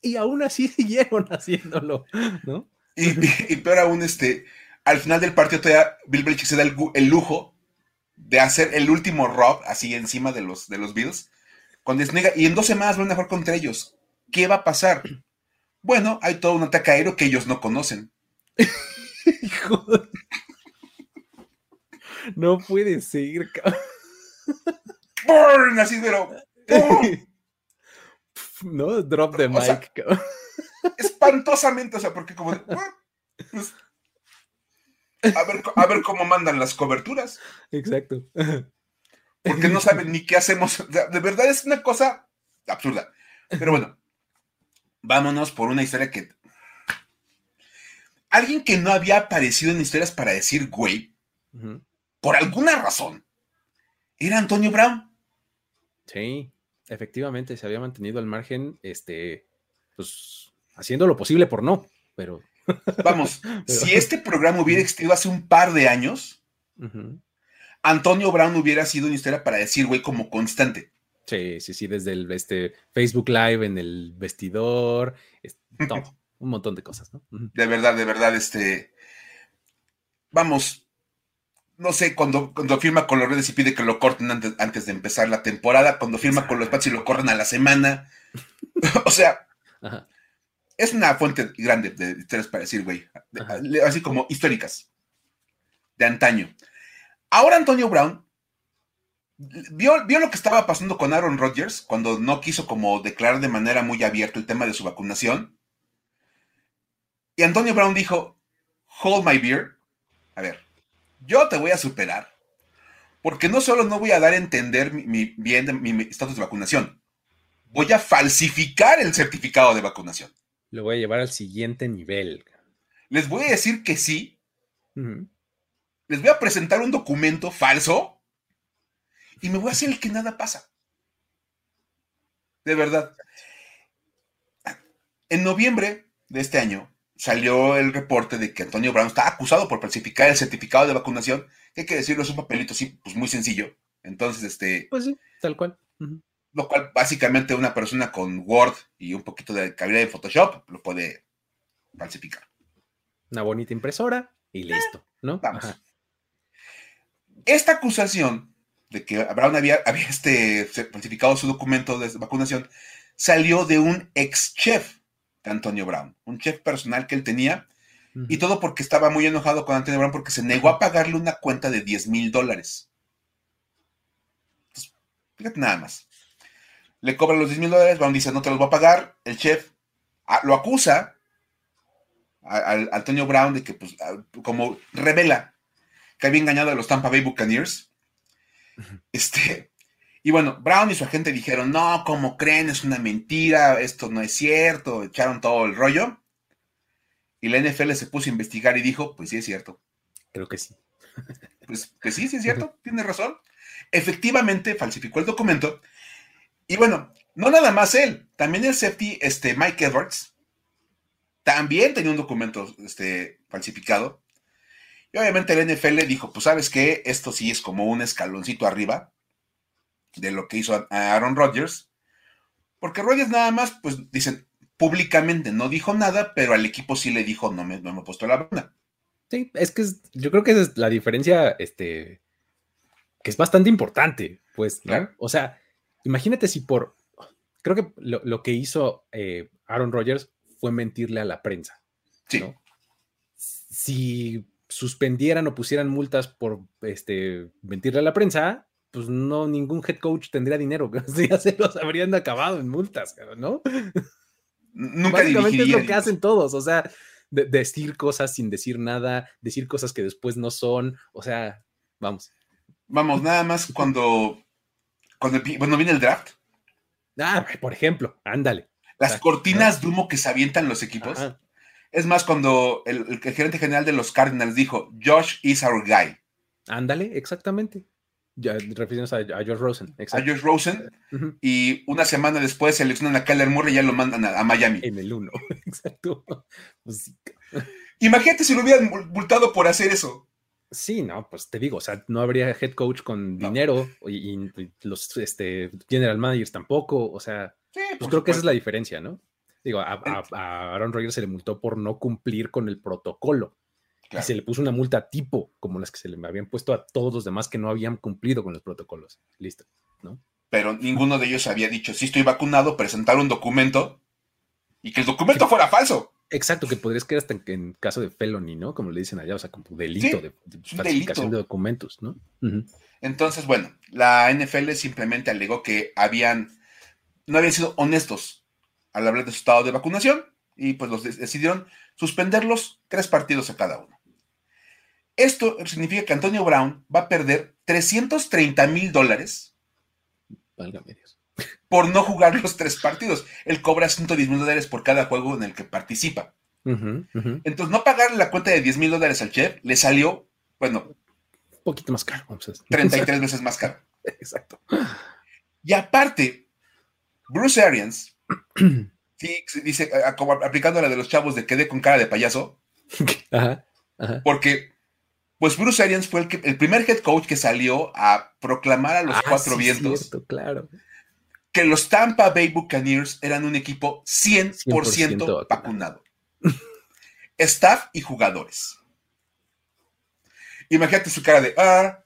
Y aún así *laughs* siguieron haciéndolo, ¿no? Y, peor aún, este, al final del partido todavía Bill Belichick se da el lujo de hacer el último rob así encima de los, de los Bills con y en dos semanas van a jugar contra ellos. ¿Qué va a pasar? Bueno, hay todo un ataque aéreo que ellos no conocen. *laughs* no puede ser. Burn, así pero. *laughs* no, drop the mic. *laughs* espantosamente, o sea, porque como. Pues, a ver, cómo mandan las coberturas. Exacto. Porque no saben ni qué hacemos. De verdad es una cosa absurda. Pero bueno, vámonos por una historia que. Alguien que no había aparecido en historias para decir güey, por alguna razón, era Antonio Brown. Sí, efectivamente, se había mantenido al margen, este, pues, haciendo lo posible por no, pero *laughs* Vamos, si este programa hubiera existido hace un par de años, Antonio Brown hubiera sido una historia para decir, güey, como constante. Sí, sí, sí, desde el este, Facebook Live, en el vestidor, todo, un montón de cosas, ¿no? De verdad, de verdad, este. Vamos, no sé, cuando, cuando firma con los redes y pide que lo corten antes, antes de empezar la temporada, cuando firma con los Pats y lo corren a la semana. *laughs* o sea, es una fuente grande de historias para decir, güey, así como históricas, de antaño. Ahora Antonio Brown vio, vio lo que estaba pasando con Aaron Rodgers cuando no quiso como declarar de manera muy abierta el tema de su vacunación. Y Antonio Brown dijo, hold my beer. A ver, yo te voy a superar. Porque no solo no voy a dar a entender mi, bien mi estatus de vacunación, voy a falsificar el certificado de vacunación lo voy a llevar al siguiente nivel. les voy a decir que sí. Les voy a presentar un documento falso y me voy a hacer el que nada pasa. De verdad. En noviembre de este año salió el reporte de que Antonio Brown está acusado por falsificar el certificado de vacunación, que hay que decirlo, es un papelito así, pues muy sencillo. Entonces, este. Pues sí, tal cual. Lo cual, básicamente, una persona con Word y un poquito de calidad de Photoshop lo puede falsificar. Una bonita impresora y eh, listo, ¿no? Vamos. Esta acusación de que Brown había, había este, falsificado su documento de vacunación salió de un ex chef de Antonio Brown, un chef personal que él tenía, y todo porque estaba muy enojado con Antonio Brown porque se negó a pagarle una cuenta de 10 mil dólares. Fíjate nada más. Le cobran los 10 mil dólares, Brown dice, no te los voy a pagar. El chef ah, lo acusa a, Antonio Brown de que, pues, como revela que había engañado a los Tampa Bay Buccaneers. Este, y bueno, Brown y su agente dijeron, no, como creen? Es una mentira, esto no es cierto, echaron todo el rollo. Y la NFL se puso a investigar y dijo, pues sí es cierto. Creo que sí. *laughs* Pues, pues sí, sí es cierto, tiene razón. Efectivamente, falsificó el documento. Y bueno, no nada más él, también el safety, este, Mike Edwards, también tenía un documento este, falsificado. Y obviamente el NFL dijo, pues sabes qué, esto sí es como un escaloncito arriba de lo que hizo Aaron Rodgers, porque Rodgers nada más, pues dicen, públicamente no dijo nada, pero al equipo sí le dijo, no me, no me he puesto la banda. Sí, es que yo creo que esa es la diferencia, este, que es bastante importante, pues, ¿no? O sea, imagínate si por, creo que lo, que hizo eh, Aaron Rodgers fue mentirle a la prensa. Sí. Si suspendieran o pusieran multas por este, mentirle a la prensa, pues no, ningún head coach tendría dinero, *laughs* ya se los habrían acabado en multas, ¿no? Nunca Básicamente es lo que hacen todos, o sea, decir cosas sin decir nada, decir cosas que después no son, o sea, vamos. Vamos, nada más cuando, cuando, viene el draft. Ah, por ejemplo, ándale. Las cortinas de humo que se avientan los equipos. Es más, cuando el, el, gerente general de los Cardinals dijo, Josh is our guy. Ándale, exactamente. Ya, refiriéndonos a, a, George Rosen. A George Rosen. Y una semana después seleccionan a Kyler Murray y ya lo mandan a, Miami. En el 1, *laughs* exacto. Pues Imagínate si lo hubieran multado por hacer eso. Sí, no, pues te digo, o sea, no habría head coach con dinero y, los este, general managers tampoco, o sea, pues creo que esa es la diferencia, ¿no? Digo, a, a Aaron Rodgers se le multó por no cumplir con el protocolo y se le puso una multa tipo, como las que se le habían puesto a todos los demás que no habían cumplido con los protocolos. Listo, ¿no? Pero ninguno de ellos había dicho, sí estoy vacunado, presentar un documento y que el documento fuera falso. Exacto, que podrías quedar hasta en, caso de felony, ¿no? Como le dicen allá, o sea, como delito de, falsificación de documentos, ¿no? Entonces, bueno, la NFL simplemente alegó que habían, no habían sido honestos al hablar de su estado de vacunación y pues los decidieron suspenderlos tres partidos a cada uno. Esto significa que Antonio Brown va a perder 330 mil dólares por no jugar los tres partidos. Él cobra 110 mil dólares por cada juego en el que participa. Entonces, no pagarle la cuenta de 10 mil dólares al chef le salió, bueno, un poquito más caro. Vamos a 33 veces más caro. *laughs* Exacto. Y aparte, Bruce Arians, sí, dice, aplicando la de los chavos de quedé con cara de payaso, *laughs* porque pues Bruce Arians fue el, el, primer head coach que salió a proclamar a los ah, cuatro vientos claro. que los Tampa Bay Buccaneers eran un equipo 100%, vacunado. Staff y jugadores. Imagínate su cara de... Ah,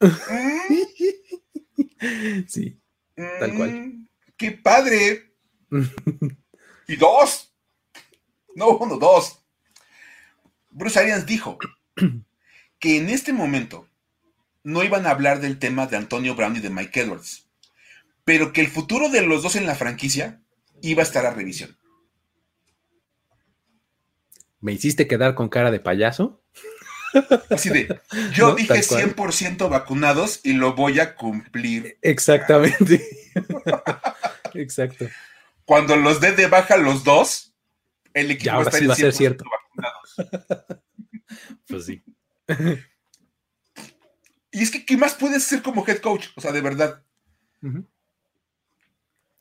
*laughs* sí, tal cual. ¡Qué padre! *laughs* y dos. No, uno, dos. Bruce Arians dijo, *clears throat* que en este momento no iban a hablar del tema de Antonio Brown y de Mike Edwards, pero que el futuro de los dos en la franquicia iba a estar a revisión. ¿Me hiciste quedar con cara de payaso? Así de, yo dije 100% vacunados y lo voy a cumplir. Exactamente. *laughs* Exacto. Cuando los dé de baja los dos, el equipo va a ser cierto. vacunados. *laughs* pues sí. Y es que, ¿qué más puedes hacer como head coach? O sea, de verdad.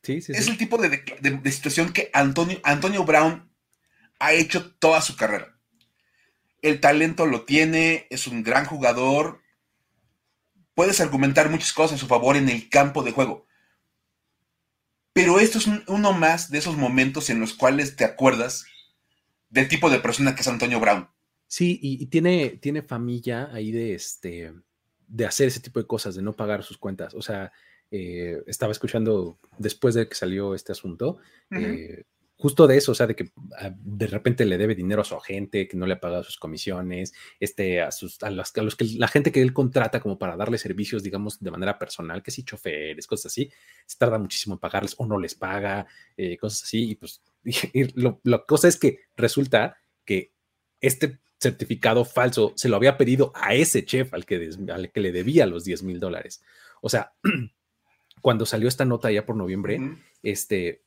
Sí, sí, es el tipo de, situación que Antonio, Antonio Brown ha hecho toda su carrera. El talento lo tiene, es un gran jugador. Puedes argumentar muchas cosas a su favor en el campo de juego. Pero esto es uno más de esos momentos en los cuales te acuerdas del tipo de persona que es Antonio Brown. Sí, y, tiene, tiene familia ahí de este de hacer ese tipo de cosas, de no pagar sus cuentas. O sea, eh, estaba escuchando después de que salió este asunto, eh, justo de eso, o sea, de que ah, de repente le debe dinero a su agente, que no le ha pagado sus comisiones, este, a, sus, a, los, a los que la gente que él contrata como para darle servicios, digamos, de manera personal, que si choferes, cosas así, se tarda muchísimo en pagarles o no les paga, eh, cosas así, y pues *laughs* lo, la cosa es que resulta que este certificado falso se lo había pedido a ese chef al que, al que le debía los 10 mil dólares. O sea, *clears throat* cuando salió esta nota ya por noviembre, este,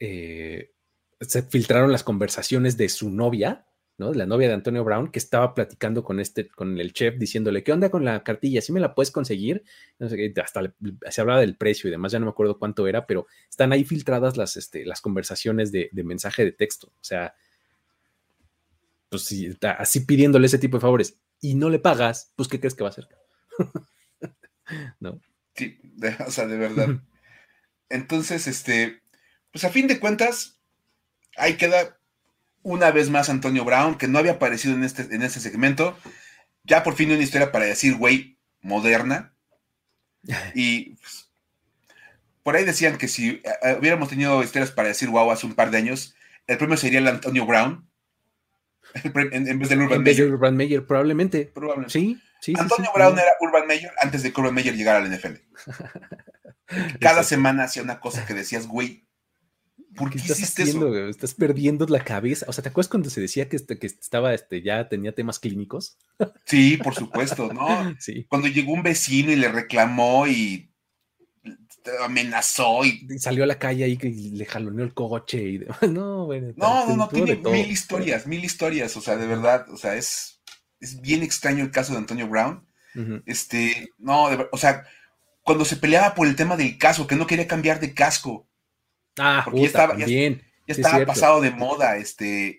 eh, se filtraron las conversaciones de su novia, ¿no? La novia de Antonio Brown, que estaba platicando con este, con el chef, diciéndole, ¿qué onda con la cartilla? ¿Sí me la puedes conseguir? No sé, hasta se hablaba del precio y demás, ya no me acuerdo cuánto era, pero están ahí filtradas las, este, las conversaciones de, de mensaje de texto. O sea, pues si está así pidiéndole ese tipo de favores y no le pagas, pues ¿qué crees que va a hacer? *laughs* ¿No? Sí, o sea, de verdad. Entonces, este, pues a fin de cuentas, ahí queda una vez más Antonio Brown, que no había aparecido en este, en este segmento. Ya por fin una historia para decir, güey, moderna. *laughs* Y pues, por ahí decían que si eh, hubiéramos tenido historias para decir, wow, hace un par de años, el premio sería el Antonio Brown *laughs* en, vez del Urban Meyer. Urban Meyer, probablemente. Sí, sí. Antonio Brown era Urban Meyer antes de que Urban Meyer llegara al NFL. *laughs* Cada semana hacía una cosa que decías, güey, ¿por qué, estás hiciste eso? Estás perdiendo la cabeza. O sea, ¿te acuerdas cuando se decía que, este, que estaba, este, ya tenía temas clínicos? Sí, por supuesto, ¿no? *laughs* Sí. Cuando llegó un vecino y le reclamó y amenazó y... salió a la calle y le jaloneó el coche y *laughs* No, bueno, no, no, no, tiene mil historias, mil historias, o sea, de verdad, o sea, es, es bien extraño el caso de Antonio Brown. Este, no, o sea, cuando se peleaba por el tema del casco, que no quería cambiar de casco. Ah, porque ya estaba, ya, estaba pasado de moda, este.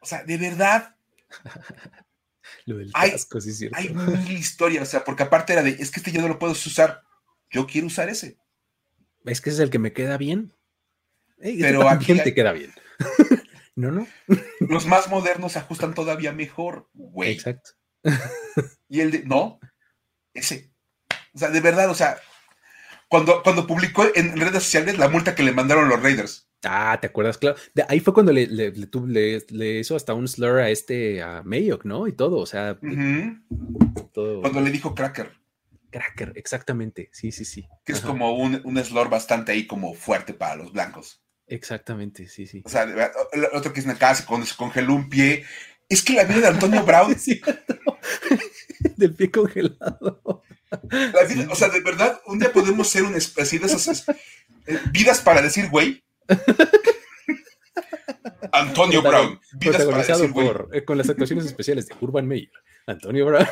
O sea, de verdad. *laughs* Lo del casco, sí es cierto. Hay mil historias, o sea, porque aparte era de, es que este ya no lo puedo usar yo quiero usar ese. Es que ese es el que me queda bien. Pero a quién te queda bien. *laughs* no, no. *laughs* Los más modernos se ajustan todavía mejor, güey. Exacto. y el de, no, ese. O sea, de verdad, o sea, cuando, cuando publicó en redes sociales la multa que le mandaron los Raiders. Ah, ¿te acuerdas? Claro. ahí fue cuando le, le, hizo hasta un slur a este, a Mayock, ¿no? Y todo, o sea. Cuando le dijo cracker. Cracker, exactamente. Sí, sí, sí. Que es como un, un slur bastante ahí como fuerte para los blancos. Exactamente, sí, sí. O sea, el otro que es una casa cuando se congeló un pie. Es que la vida de Antonio *laughs* Brown. *laughs* Del pie congelado. O sea, de verdad, un día podemos ser una especie de esas eh, vidas para decir, güey. Antonio Brown. Vidas para decir, por, eh, con las actuaciones especiales de Urban Meyer. Antonio Brown.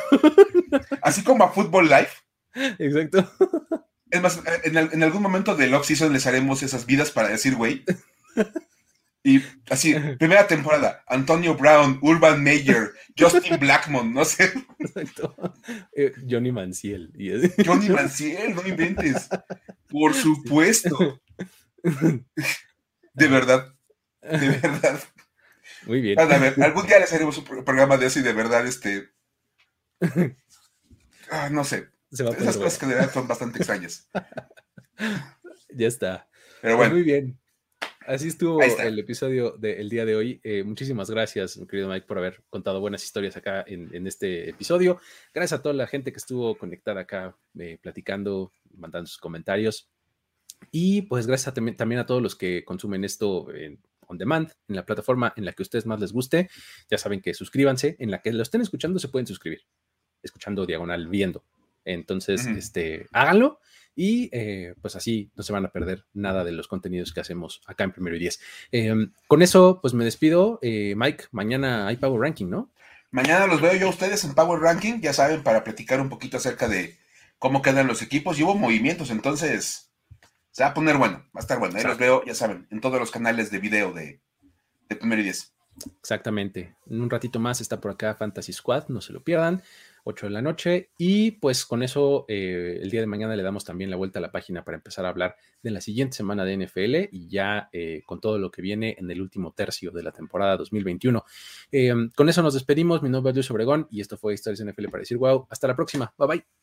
Así como a Football Life. Exacto. Es más, en, algún momento del off-season les haremos esas vidas para decir, güey. Y así, primera temporada, Antonio Brown, Urban Meyer, Justin Blackmon, no sé. Exacto. Eh, Johnny Manciel. Johnny Manciel, no inventes. Por supuesto. De verdad. De verdad. Muy bien. algún día les haremos un programa de eso y de verdad, este. Ah, no sé. Esas cosas que de verdad son bastante extrañas. ya está. Pero bueno. Pues muy bien. Así estuvo el episodio del día de hoy. Eh, muchísimas gracias, mi querido Mike, por haber contado buenas historias acá en, este episodio. Gracias a toda la gente que estuvo conectada acá, eh, platicando, mandando sus comentarios. Y pues gracias también a todos los que consumen esto en on demand, en la plataforma en la que a ustedes más les guste. Ya saben que suscríbanse, en la que lo estén escuchando se pueden suscribir, escuchando diagonal, viendo. Entonces, este, háganlo y eh, pues así no se van a perder nada de los contenidos que hacemos acá en Primero y Diez. Em, con eso, pues me despido. Eh, Mike, mañana hay Power Ranking, ¿no? Mañana los veo yo a ustedes en Power Ranking, ya saben, para platicar un poquito acerca de cómo quedan los equipos. Y hubo movimientos, entonces se va a poner bueno, va a estar bueno. Ahí los veo, ya saben, en todos los canales de video de, de Primero y Diez. Exactamente. En un ratito más está por acá Fantasy Squad, no se lo pierdan. 8 de la noche. Y pues con eso, eh, el día de mañana le damos también la vuelta a la página para empezar a hablar de la siguiente semana de NFL y ya eh, con todo lo que viene en el último tercio de la temporada 2021. Eh, con eso nos despedimos. Mi nombre es Luis Obregón y esto fue Historias NFL para decir wow. Hasta la próxima. Bye bye.